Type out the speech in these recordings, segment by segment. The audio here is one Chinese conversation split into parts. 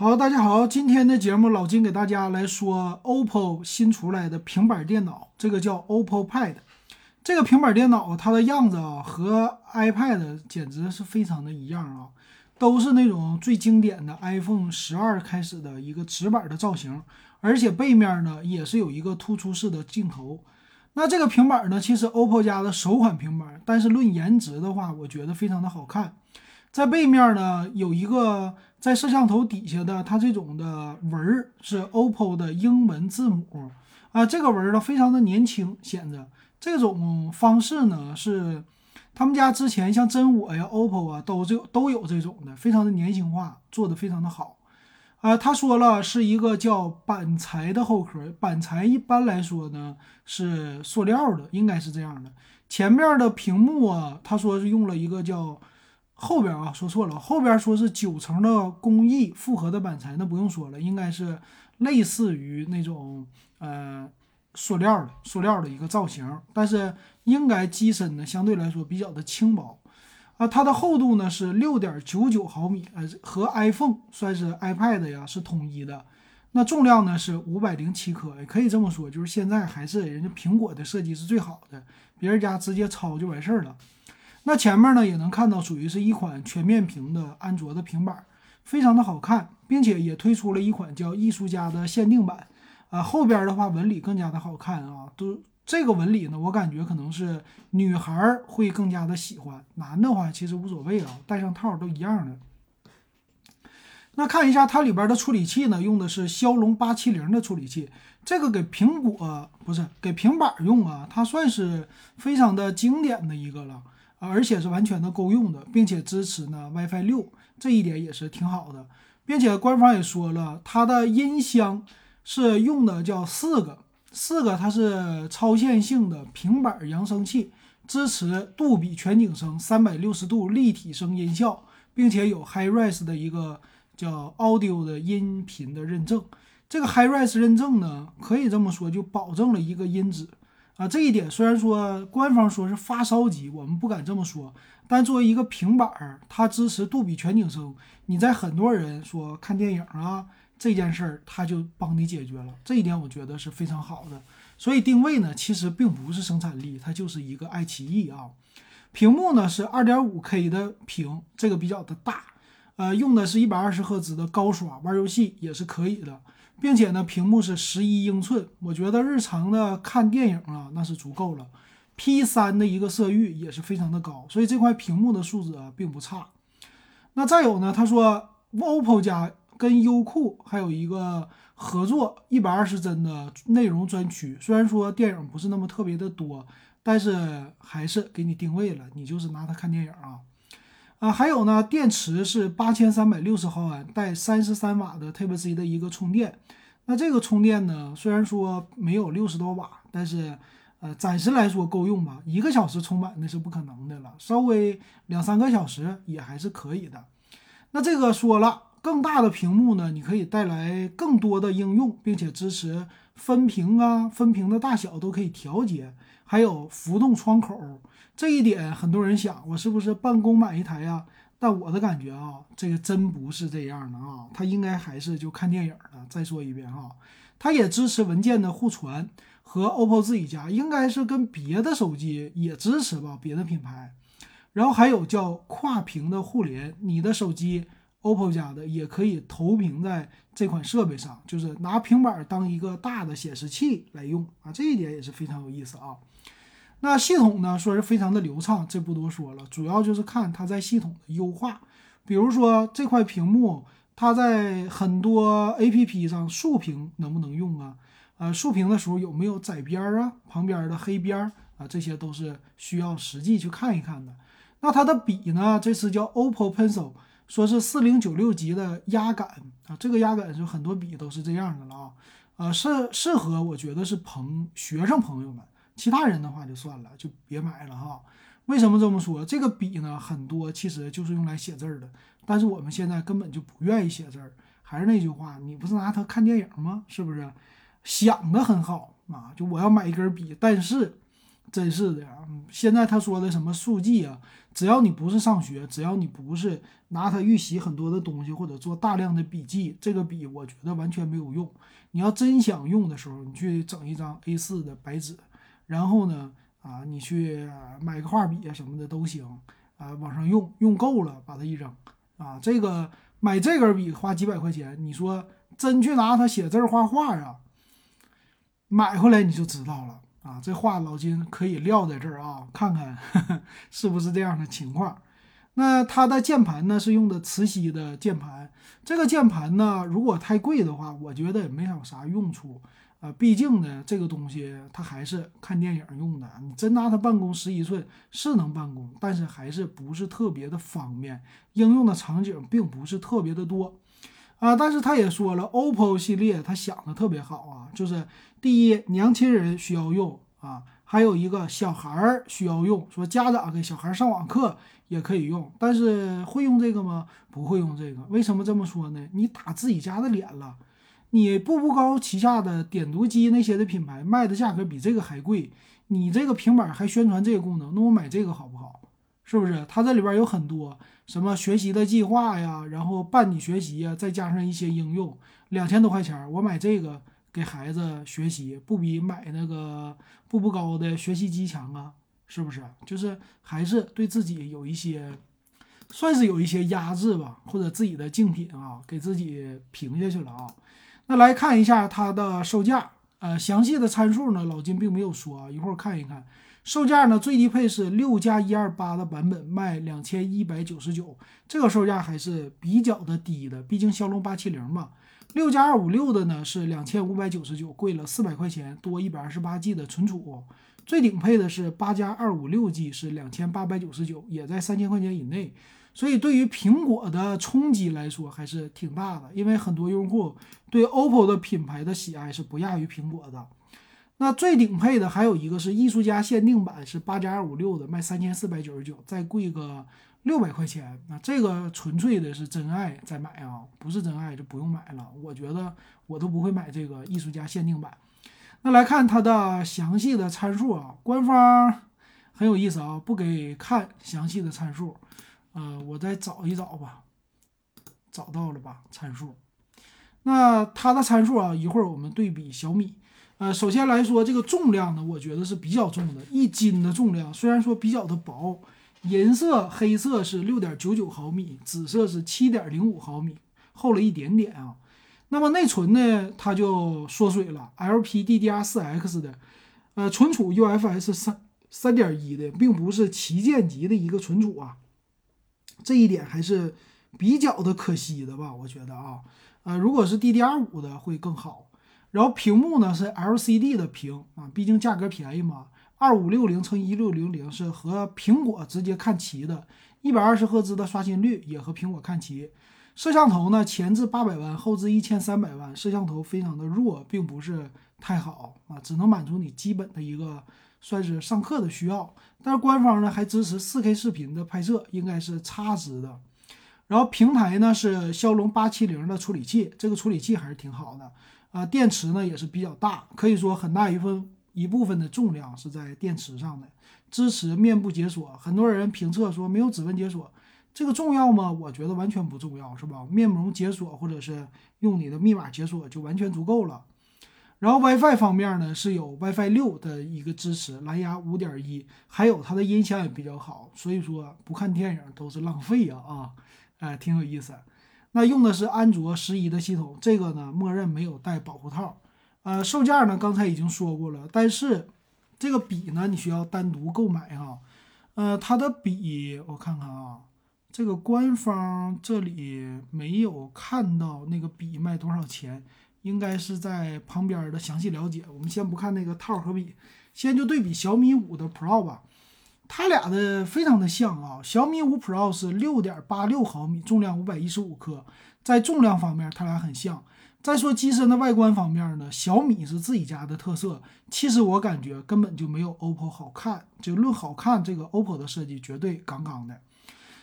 好，大家好，今天的节目老金给大家来说 OPPO 新出来的平板电脑，这个叫 OPPO Pad。这个平板电脑它的样子啊和 iPad 简直是非常的一样啊，都是那种最经典的 iPhone 十二开始的一个直板的造型，而且背面呢也是有一个突出式的镜头。那这个平板呢，其实 OPPO 家的首款平板，但是论颜值的话，我觉得非常的好看。在背面呢有一个在摄像头底下的它这种的纹儿是 OPPO 的英文字母啊，这个纹儿呢非常的年轻，显得这种方式呢是他们家之前像真我呀、OPPO 啊都这都有这种的，非常的年轻化，做的非常的好啊。他说了是一个叫板材的后壳，板材一般来说呢是塑料的，应该是这样的。前面的屏幕啊，他说是用了一个叫。后边啊，说错了，后边说是九层的工艺复合的板材，那不用说了，应该是类似于那种呃塑料的塑料的一个造型，但是应该机身呢相对来说比较的轻薄啊，它的厚度呢是六点九九毫米，呃和 iPhone 算是 iPad 呀是统一的，那重量呢是五百零七克，也可以这么说，就是现在还是人家苹果的设计是最好的，别人家直接抄就完事儿了。那前面呢也能看到，属于是一款全面屏的安卓的平板，非常的好看，并且也推出了一款叫艺术家的限定版，啊，后边的话纹理更加的好看啊，都这个纹理呢，我感觉可能是女孩会更加的喜欢，男的话其实无所谓啊，戴上套都一样的。那看一下它里边的处理器呢，用的是骁龙八七零的处理器，这个给苹果不是给平板用啊，它算是非常的经典的一个了。而且是完全的够用的，并且支持呢 WiFi 六，这一点也是挺好的，并且官方也说了，它的音箱是用的叫四个，四个它是超线性的平板扬声器，支持杜比全景声、三百六十度立体声音效，并且有 HiRes 的一个叫 Audio 的音频的认证。这个 HiRes 认证呢，可以这么说，就保证了一个音质。啊，这一点虽然说官方说是发烧级，我们不敢这么说，但作为一个平板儿，它支持杜比全景声，你在很多人说看电影啊这件事儿，它就帮你解决了，这一点我觉得是非常好的。所以定位呢，其实并不是生产力，它就是一个爱奇艺啊。屏幕呢是二点五 K 的屏，这个比较的大，呃，用的是一百二十赫兹的高刷，玩游戏也是可以的。并且呢，屏幕是十一英寸，我觉得日常的看电影啊，那是足够了。P 三的一个色域也是非常的高，所以这块屏幕的素质啊并不差。那再有呢，他说 OPPO 家跟优酷还有一个合作一百二十帧的内容专区，虽然说电影不是那么特别的多，但是还是给你定位了，你就是拿它看电影啊。啊，还有呢，电池是八千三百六十毫安，带三十三瓦的 Type C 的一个充电。那这个充电呢，虽然说没有六十多瓦，但是呃，暂时来说够用吧。一个小时充满那是不可能的了，稍微两三个小时也还是可以的。那这个说了，更大的屏幕呢，你可以带来更多的应用，并且支持分屏啊，分屏的大小都可以调节，还有浮动窗口。这一点很多人想，我是不是办公买一台呀？但我的感觉啊，这个真不是这样的啊，它应该还是就看电影的。再说一遍哈，它也支持文件的互传，和 OPPO 自己家应该是跟别的手机也支持吧，别的品牌。然后还有叫跨屏的互联，你的手机 OPPO 家的也可以投屏在这款设备上，就是拿平板当一个大的显示器来用啊，这一点也是非常有意思啊。那系统呢，说是非常的流畅，这不多说了，主要就是看它在系统的优化。比如说这块屏幕，它在很多 APP 上竖屏能不能用啊？呃，竖屏的时候有没有窄边儿啊？旁边的黑边儿啊？这些都是需要实际去看一看的。那它的笔呢？这次叫 OPPO Pencil，说是四零九六级的压感啊，这个压感就很多笔都是这样的了啊。呃，适适合我觉得是朋学生朋友们。其他人的话就算了，就别买了哈。为什么这么说？这个笔呢，很多其实就是用来写字儿的，但是我们现在根本就不愿意写字儿。还是那句话，你不是拿它看电影吗？是不是？想的很好啊，就我要买一根笔，但是真是的呀！现在他说的什么速记啊，只要你不是上学，只要你不是拿它预习很多的东西或者做大量的笔记，这个笔我觉得完全没有用。你要真想用的时候，你去整一张 A4 的白纸，然后呢，啊，你去买个画笔啊什么的都行啊，往上用，用够了把它一扔啊。这个买这根笔花几百块钱，你说真去拿它写字画画啊，买回来你就知道了。啊，这话老金可以撂在这儿啊，看看 是不是这样的情况。那它的键盘呢是用的磁吸的键盘，这个键盘呢如果太贵的话，我觉得也没有啥用处啊。毕竟呢，这个东西它还是看电影用的。你真拿它办公，十一寸是能办公，但是还是不是特别的方便，应用的场景并不是特别的多啊。但是他也说了，OPPO 系列他想的特别好啊，就是。第一，年轻人需要用啊，还有一个小孩儿需要用，说家长给小孩上网课也可以用，但是会用这个吗？不会用这个。为什么这么说呢？你打自己家的脸了。你步步高旗下的点读机那些的品牌卖的价格比这个还贵，你这个平板还宣传这个功能，那我买这个好不好？是不是？它这里边有很多什么学习的计划呀，然后伴你学习呀，再加上一些应用，两千多块钱，我买这个。给孩子学习不比买那个步步高的学习机强啊？是不是？就是还是对自己有一些，算是有一些压制吧，或者自己的竞品啊，给自己平下去了啊。那来看一下它的售价，呃，详细的参数呢，老金并没有说啊，一会儿看一看。售价呢，最低配是六加一二八的版本卖两千一百九十九，这个售价还是比较的低的，毕竟骁龙八七零嘛。六加二五六的呢是两千五百九十九，贵了四百块钱，多一百二十八 G 的存储。最顶配的是八加二五六 G，是两千八百九十九，也在三千块钱以内。所以对于苹果的冲击来说还是挺大的，因为很多用户对 OPPO 的品牌的喜爱是不亚于苹果的。那最顶配的还有一个是艺术家限定版，是八加二五六的，卖三千四百九十九，再贵个。六百块钱，那这个纯粹的是真爱再买啊，不是真爱就不用买了。我觉得我都不会买这个艺术家限定版。那来看它的详细的参数啊，官方很有意思啊，不给看详细的参数。呃，我再找一找吧，找到了吧？参数。那它的参数啊，一会儿我们对比小米。呃，首先来说这个重量呢，我觉得是比较重的，一斤的重量，虽然说比较的薄。银色黑色是六点九九毫米，紫色是七点零五毫米，厚了一点点啊。那么内存呢，它就缩水了，LPDDR4X 的，呃，存储 UFS 三三点一的，并不是旗舰级的一个存储啊。这一点还是比较的可惜的吧，我觉得啊，呃，如果是 DDR 五的会更好。然后屏幕呢是 LCD 的屏啊，毕竟价格便宜嘛。二五六零乘一六零零是和苹果直接看齐的，一百二十赫兹的刷新率也和苹果看齐。摄像头呢，前置八百万，后置一千三百万，摄像头非常的弱，并不是太好啊，只能满足你基本的一个算是上课的需要。但是官方呢还支持四 K 视频的拍摄，应该是差值的。然后平台呢是骁龙八七零的处理器，这个处理器还是挺好的啊。电池呢也是比较大，可以说很大一份。一部分的重量是在电池上的，支持面部解锁。很多人评测说没有指纹解锁，这个重要吗？我觉得完全不重要，是吧？面容解锁或者是用你的密码解锁就完全足够了。然后 WiFi 方面呢，是有 WiFi 六的一个支持，蓝牙五点一，还有它的音响也比较好，所以说不看电影都是浪费呀啊！哎，挺有意思。那用的是安卓十一的系统，这个呢默认没有带保护套。呃，售价呢，刚才已经说过了，但是这个笔呢，你需要单独购买哈。呃，它的笔我看看啊，这个官方这里没有看到那个笔卖多少钱，应该是在旁边的详细了解。我们先不看那个套和笔，先就对比小米五的 Pro 吧，它俩的非常的像啊。小米五 Pro 是六点八六毫米，重量五百一十五克，在重量方面它俩很像。再说机身的外观方面呢，小米是自己家的特色。其实我感觉根本就没有 OPPO 好看。就论好看，这个 OPPO 的设计绝对杠杠的。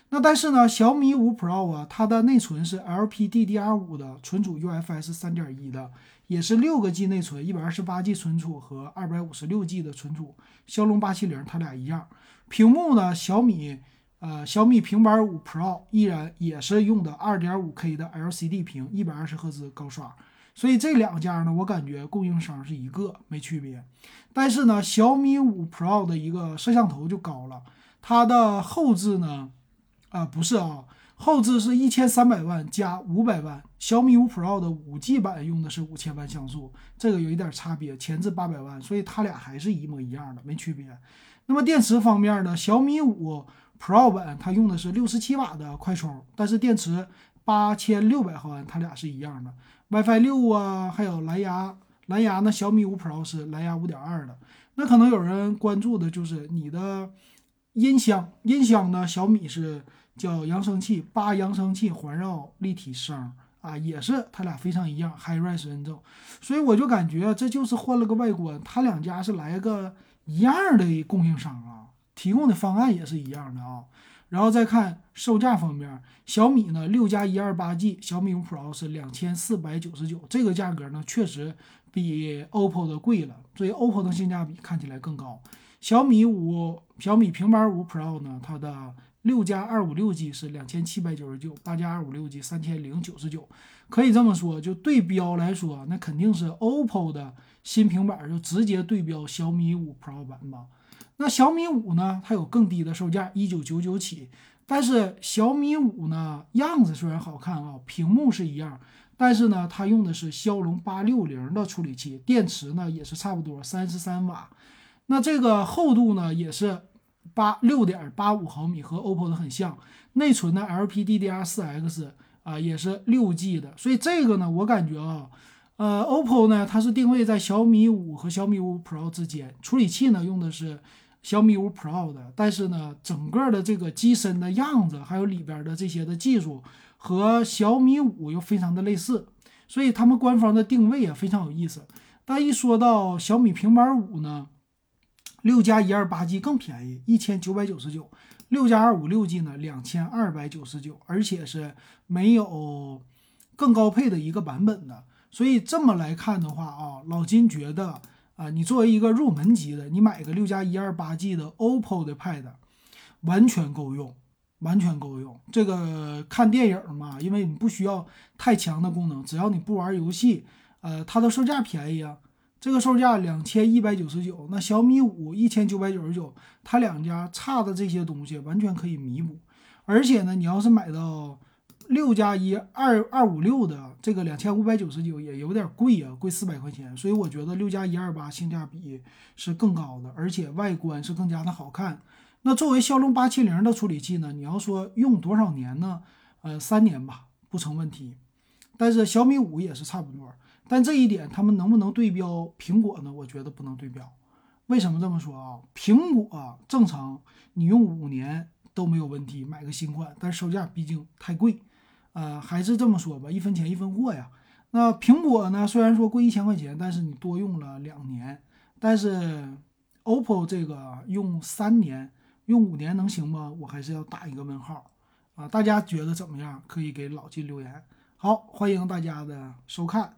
那但是呢，小米五 Pro 啊，它的内存是 LPDDR5 的，存储 UFS 3.1的，也是六个 G 内存，一百二十八 G 存储和二百五十六 G 的存储。骁龙八七零它俩一样。屏幕呢，小米呃小米平板五 Pro 依然也是用的二点五 K 的 LCD 屏，一百二十赫兹高刷。所以这两家呢，我感觉供应商是一个，没区别。但是呢，小米五 Pro 的一个摄像头就高了，它的后置呢。啊，不是啊，后置是一千三百万加五百万。小米五 Pro 的五 G 版用的是五千万像素，这个有一点差别。前置八百万，所以它俩还是一模一样的，没区别。那么电池方面呢？小米五 Pro 版它用的是六十七瓦的快充，但是电池八千六百毫安，它俩是一样的。WiFi 六啊，还有蓝牙，蓝牙呢？小米五 Pro 是蓝牙五点二的。那可能有人关注的就是你的音箱，音箱呢？小米是。叫扬声器，八扬声器环绕立体声啊，也是它俩非常一样，HiRes 认证，所以我就感觉这就是换了个外观，它两家是来个一样的供应商啊，提供的方案也是一样的啊。然后再看售价方面，小米呢六加一二八 G，小米五 Pro 是两千四百九十九，这个价格呢确实比 OPPO 的贵了，所以 OPPO 的性价比看起来更高。小米五小米平板五 Pro 呢，它的六加二五六 G 是两千七百九十九，八加二五六 G 三千零九十九，可以这么说，就对标来说，那肯定是 OPPO 的新平板就直接对标小米五 Pro 版吧。那小米五呢，它有更低的售价，一九九九起。但是小米五呢，样子虽然好看啊，屏幕是一样，但是呢，它用的是骁龙八六零的处理器，电池呢也是差不多三十三瓦，那这个厚度呢也是。八六点八五毫米和 OPPO 的很像，内存呢 LPDDR4X 啊也是六 G 的，所以这个呢我感觉啊，呃 OPPO 呢它是定位在小米五和小米五 Pro 之间，处理器呢用的是小米五 Pro 的，但是呢整个的这个机身的样子还有里边的这些的技术和小米五又非常的类似，所以他们官方的定位也非常有意思。但一说到小米平板五呢？六加一二八 G 更便宜，一千九百九十九；六加二五六 G 呢，两千二百九十九，而且是没有更高配的一个版本的。所以这么来看的话啊，老金觉得啊，你作为一个入门级的，你买个六加一二八 G 的 OPPO 的 Pad，完全够用，完全够用。这个看电影嘛，因为你不需要太强的功能，只要你不玩游戏，呃，它的售价便宜啊。这个售价两千一百九十九，那小米五一千九百九十九，它两家差的这些东西完全可以弥补。而且呢，你要是买到六加一二二五六的这个两千五百九十九也有点贵啊，贵四百块钱。所以我觉得六加一二八性价比是更高的，而且外观是更加的好看。那作为骁龙八七零的处理器呢，你要说用多少年呢？呃，三年吧，不成问题。但是小米五也是差不多。但这一点，他们能不能对标苹果呢？我觉得不能对标。为什么这么说啊？苹果正常你用五年都没有问题，买个新款，但售价毕竟太贵。呃，还是这么说吧，一分钱一分货呀。那苹果呢？虽然说贵一千块钱，但是你多用了两年。但是 OPPO 这个用三年、用五年能行吗？我还是要打一个问号啊！大家觉得怎么样？可以给老金留言。好，欢迎大家的收看。